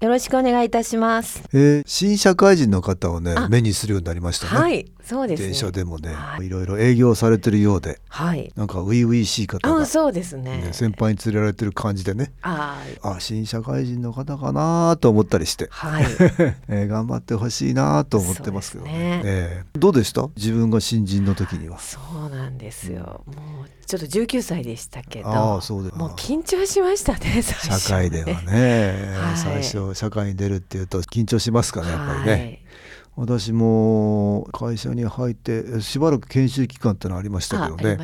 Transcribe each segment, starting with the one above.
よろしくお願いいたします。えー、新社会人の方をねあ目にするようになりましたね。はい、そうですね。電車でもね、はいいろいろ営業されてるようで、はい。なんか初々しい方が、あ、そうですね。ね、先輩に連れられてる感じでね、ああ新社会人の方かなと思ったりして、はい。えー頑張ってほしいなと思ってますけどねねえーどうでした？自分が新人の時には。そうなんですよ。もうちょっと19歳でしたけど、ああそうだよもう緊張しましたね。最初社会ではね、はい最初社会に出るっていうと緊張しますかねやっぱりね。はい私も会社に入ってしばらく研修期間ってのありましたけあ、どね。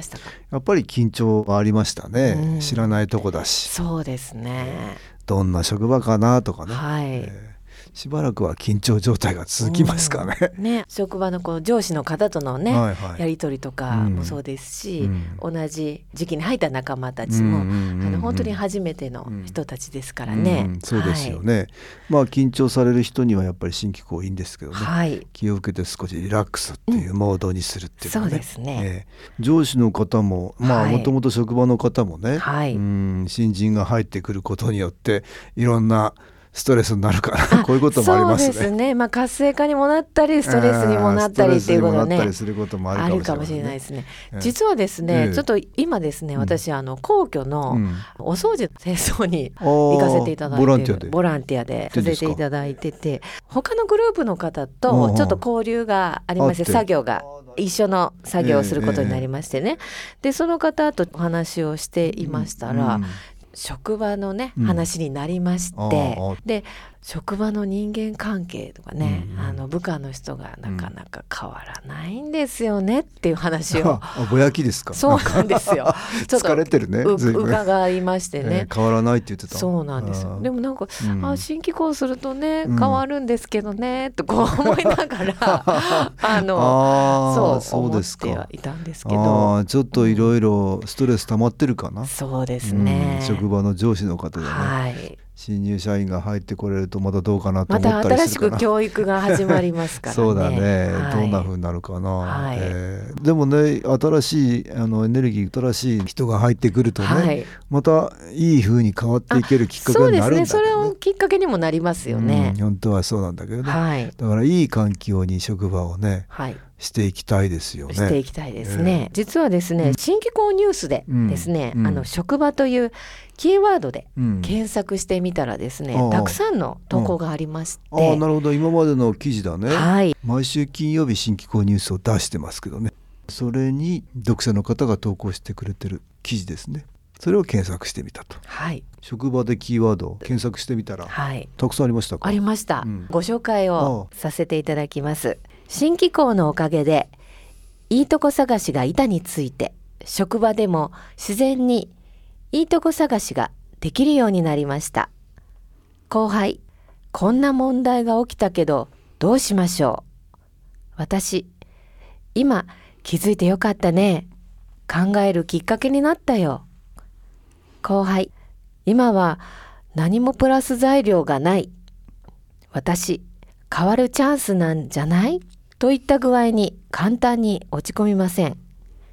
やっぱり緊張がありましたね、うん知らないとこだしそうですね。どんな職場かなとかね、はい。えーしばらくは緊張状態が続きますからね。うん。ね、職場のこう上司の方とのね、はいはい。やり取りとかもそうですし、うん。同じ時期に入った仲間たちも、うんうんうんうんあの本当に初めての人たちですからね。うんそうですよね、まあ緊張される人にはやっぱり新機構いいんですけどね、はい。はい。気を受けて少しリラックスっていうモードにするっていうのはそうですね。ええ。上司の方もまあはい。もともと職場の方もね、はい。うん。新人が入ってくることによっていろんなストレスになるからこういうこともありますね。そうですね。まあ活性化にもなったり、ストレスにもなったりっていうことねり。することもああるかもしれないですね。ええ実はですね、ええちょっと今ですね、うん私あの皇居のうんお掃除清掃に行かせていただいてボランティアでボランティアでさせていただいてて、他のグループの方うんうとんちょっと交流がありまして、作業が一緒の作業をすることになりましてね。でその方とお話をしていましたら、うん職場のね、うん。話になりまして、で職場の人間関係とかね、うんうんあの部下の人がなかなか変わらないんですよねっていう話を、あぼやきですか？そうなんですよ。疲れてるね。伺いましてねえ。ー変わらないって言ってた。そうなんですよ。でも、もなんか、うんあ新機構するとねうん変わるんですけどね、とこう思いながら あのそうそうですか思ってはいたんですけあどーちょっといろいろストレス溜まってるかな？そうですねうん。職場の上司の方でね、はい。新入社員が入ってこれるとまたどうかなとま思ったた新しりするかな。く教育が始まりますからね。そうだね、はいどんな風になるかな、はいえーでもね新しいあのエネルギー新しい人が入ってくるとね、はいまたいい風に変わっていけるきっかけ。になるんだけどねそれをきっかけにもなりますよねうん。本当はそうなんだけどね、はい。だからいい環境に職場をねはい。していきたいですよね。していきたいですね。実はですね、新機構ニュースでですね、うんうんあの職場というキーワードでうん検索してみたらですね、ああたくさんの投稿がありまして、ああなるほど今までの記事だね、はい。毎週金曜日新機構ニュースを出してますけどねそれに読者の方が投稿してくれてる記事ですねそれを検索してみたとはい。職場でキーワードを検索してみたらはい。たくさんありましたか？ありました。うんご紹介をさせていただきます。新機構のおかげで、いいとこ探しが板について、職場でも自然にいいとこ探しができるようになりました。後輩、こんな問題が起きたけど、どうしましょう？私、今気づいてよかったね。考えるきっかけになったよ。後輩、今は何もプラス材料がない。私、変わるチャンスなんじゃない？といった具合に簡単に落ち込みません。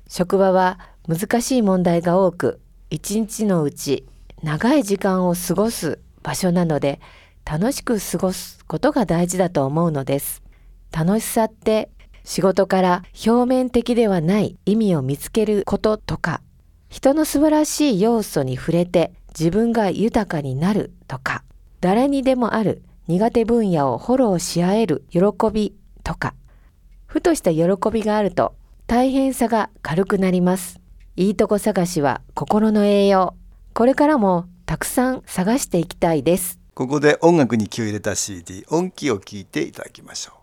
職場は難しい問題が多く、一日のうち長い時間を過ごす場所なので、楽しく過ごすことが大事だと思うのです。楽しさって仕事から表面的ではない意味を見つけることとか、人の素晴らしい要素に触れて自分が豊かになるとか、誰にでもある苦手分野をフォローし合える喜びとか、ふとした喜びがあると大変さが軽くなります。いいとこ探しは心の栄養。これからもたくさん探していきたいです。ここで音楽に気を入れた CD 音気を聞いていただきましょう。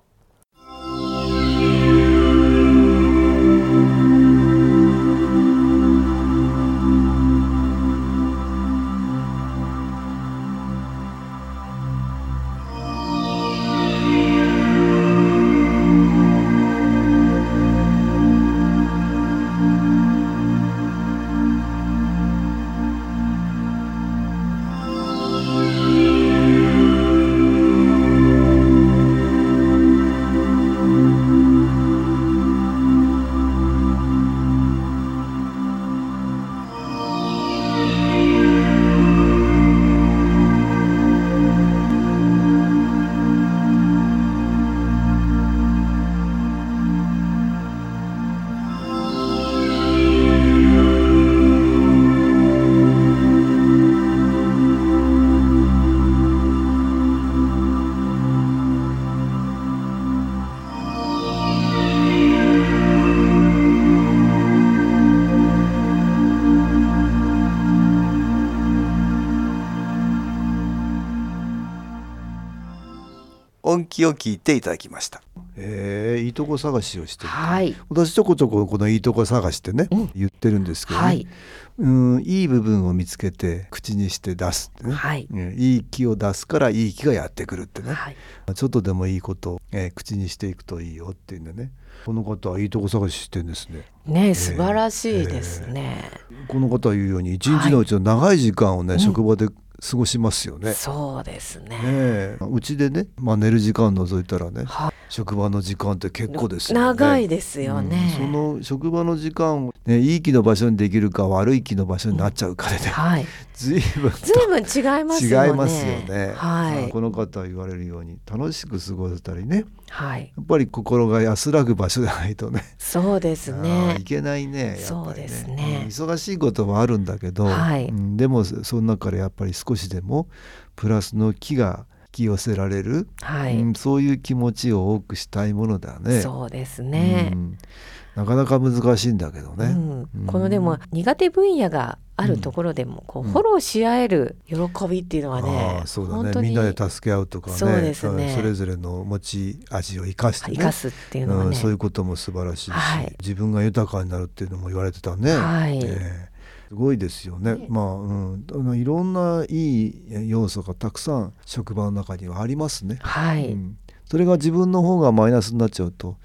音気を聞いていただきました。えー、いいとこ探しをしてるはい。私ちょこちょここのいいとこ探しってね、うん。言ってるんですけどね、はい。うんいい部分を見つけて口にして出すってね、はい。うんいい気を出すからいい気がやってくるってね、はい。ちょっとでもいいことを、えー口にしていくといいよっていうんでね。この方はいいとこ探ししてんですね。ね素晴らしいですね、この方は言うように一日のうちの長い時間をね、うん。職場で過ごしますよね。そうですね。うちでね、まあ、寝る時間除いたらねは職場の時間って結構ですよね。長いですよね、うん。その職場の時間を、ね、いい気の場所にできるか悪い気の場所になっちゃうかでね、はい。ずいぶんとずいぶん違いますよね。違いますよね。はい。この方は言われるように楽しく過ごせたりね。はい。やっぱり心が安らぐ場所じゃないとね。そうですね。いけないねやっぱりそうですね。うん忙しいこともあるんだけど、はい。うんでもその中からやっぱり少しでもプラスの気が引き寄せられる、はい、うんそういう気持ちを多くしたいものだね。そうですね。う、ん。なかなか難しいんだけどね。うん。うん。このでも苦手分野があるところでもこううん。フォローし合える喜びっていうのはねそうだ本当にねみんなで助け合うとかね。そうですね。んそれぞれの持ち味を生かしてね。生かすっていうのはね、うん、そういうことも素晴らしいし、はい。自分が豊かになるっていうのも言われてたね。はい。ええすごいですよね。まあ、うん、あのいろんないい要素がたくさん職場の中にはありますね。はい、うん、それが自分の方がマイナスになっちゃうと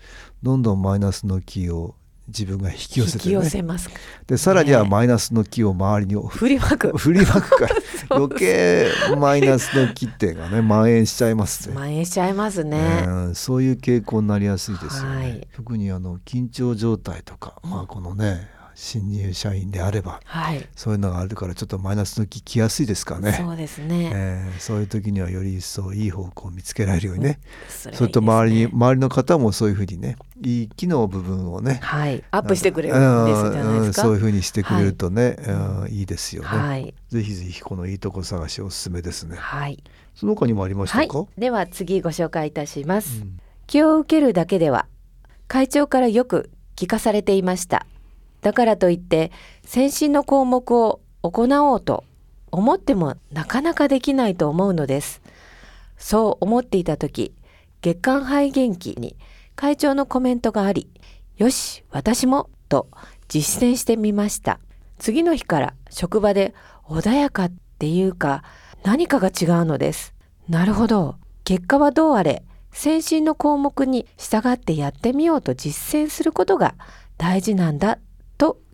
どんどんマイナスの気を自分が引き寄せて引き寄ねせますでさらにはね。マイナスの気を周りに振りまく。振りまくから。余計マイナスの気ってがね蔓延しちゃいますね。蔓延しちゃいますね、うん、そういう傾向になりやすいですよね。はい。特にあの緊張状態とか、まあこのね新入社員であればはい、そういうのがあるからちょっとマイナスの気きやすいですからね。そうですね、えーそういう時にはより一層いい方向を見つけられるようにね、それがいいですね。それと周りに周りの方もそういうふうにねいい機能部分をねはい。アップしてくれるんですじゃないですか、うんそういうふうにしてくれるとね、うんいいですよね、はい。ぜひぜひこのいいとこ探しおすすめですね。はい。その他にもありましたはい。か、では次ご紹介いたします、うん。気を受けるだけでは会長からよく聞かされていましただからといって先進の項目を行おうと思ってもなかなかできないと思うのです。そう思っていた時月刊肺元気に会長のコメントがありよし私もと実践してみました。次の日から職場で穏やかっていうか何かが違うのです。なるほど。結果はどうあれ先進の項目に従ってやってみようと実践することが大事なんだ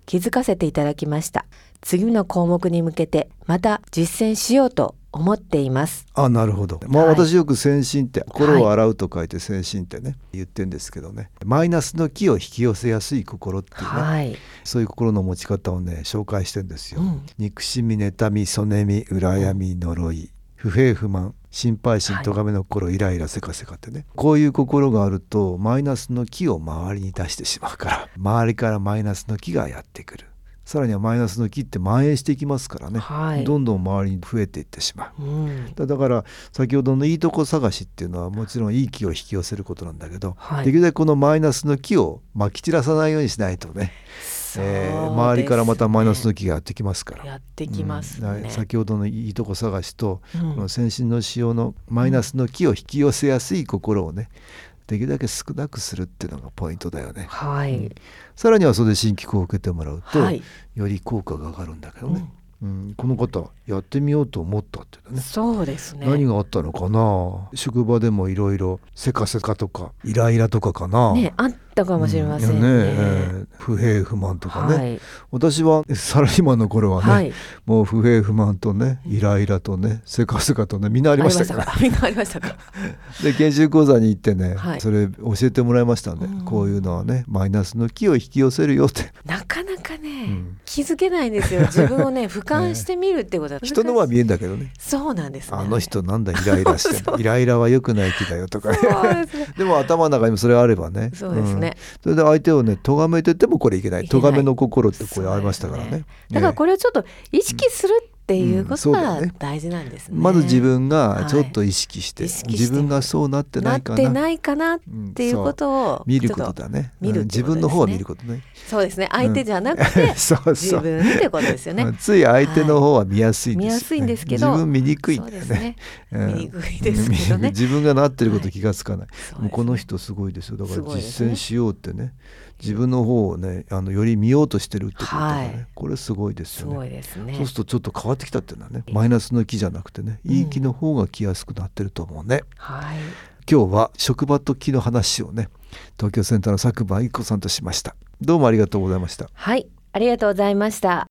気づかせていただきました。次の項目に向けてまた実践しようと思っています。あなるほど。まあ、はい。私よく先進って心を洗うと書いて先進ってね、言ってんですけどね。マイナスの気を引き寄せやすい心っていうね、はい、そういう心の持ち方をね紹介してんですよ、うん。憎しみ妬みそねみ羨み呪い。不平不満心配心はい。咎めの心イライラせかせかってね。こういう心があるとマイナスの気を周りに出してしまうから周りからマイナスの気がやってくる。さらにはマイナスの気って蔓延していきますからね、はい。どんどん周りに増えていってしまう。うん。だだから先ほどのいいとこ探しっていうのはもちろんいい気を引き寄せることなんだけど、はい。できるだけこのマイナスの気をまき散らさないようにしないとね、えー周りからまたマイナスの気がやってきますから。やってきますうんね。先ほどのいいとこ探しと、うんこの先進の使用のマイナスの気を引き寄せやすい心をねできるだけ少なくするっていうのがポイントだよね。はい。さらにはそれで新機構を受けてもらうと、はいより効果が上がるんだけどね、うんこの方やってみようと思ったってねそうですね。何があったのかな職場でもいろいろせかせかとかイライラとかかな、ねあったかもしれませんね。うんねえー不平不満とかね、はい。私はサラリーマンの頃はね、はい。もう不平不満とねイライラとねせかせかとねみんなありましたからありましたか？みんなありましたか？で研修講座に行ってね、はいそれ教えてもらいましたんで、うんこういうのはねマイナスの気を引き寄せるよってなかなかね、うん気づけないんですよ。自分をね俯瞰してみるってことは難しい人のは見えんだけどね。そうなんですね。あの人なんだイライラして。イライラは良くない気だよとかね。でも頭の中にもそれあればね。そうですね。ん。それで相手をね咎めててもこれいけない。咎めの心ってこれありましたからね。だからこれをちょっと意識するっていううんことが大事なんですね。まず自分がちょっと意識して,、はい自分がそうなってなっないかな。てないかなっうんていうことを見ることだね。見るうん自分の方を見ることね。そうですね。相手じゃなくて そう自そう。分ってことですよね。うんつい相手の方は見やすいんですよ、ね。見やすいんですけど自分見にくいんだよね。見にくいですけどね。自分がなってること気がつかない、そうですねもうこの人すごいですよ。だから実践しようってね自分の方をねあのより見ようとしてるってことがね、はいこれすごいですすよねごいですね。そうするとちょっと変わってきたっていうのはねマイナスの気じゃなくてねいい気の方が来やすくなってると思うねはい。今日は職場と気の話をね東京センターの佐久間一子さんとしましたどうもありがとうございましたはい。ありがとうございました。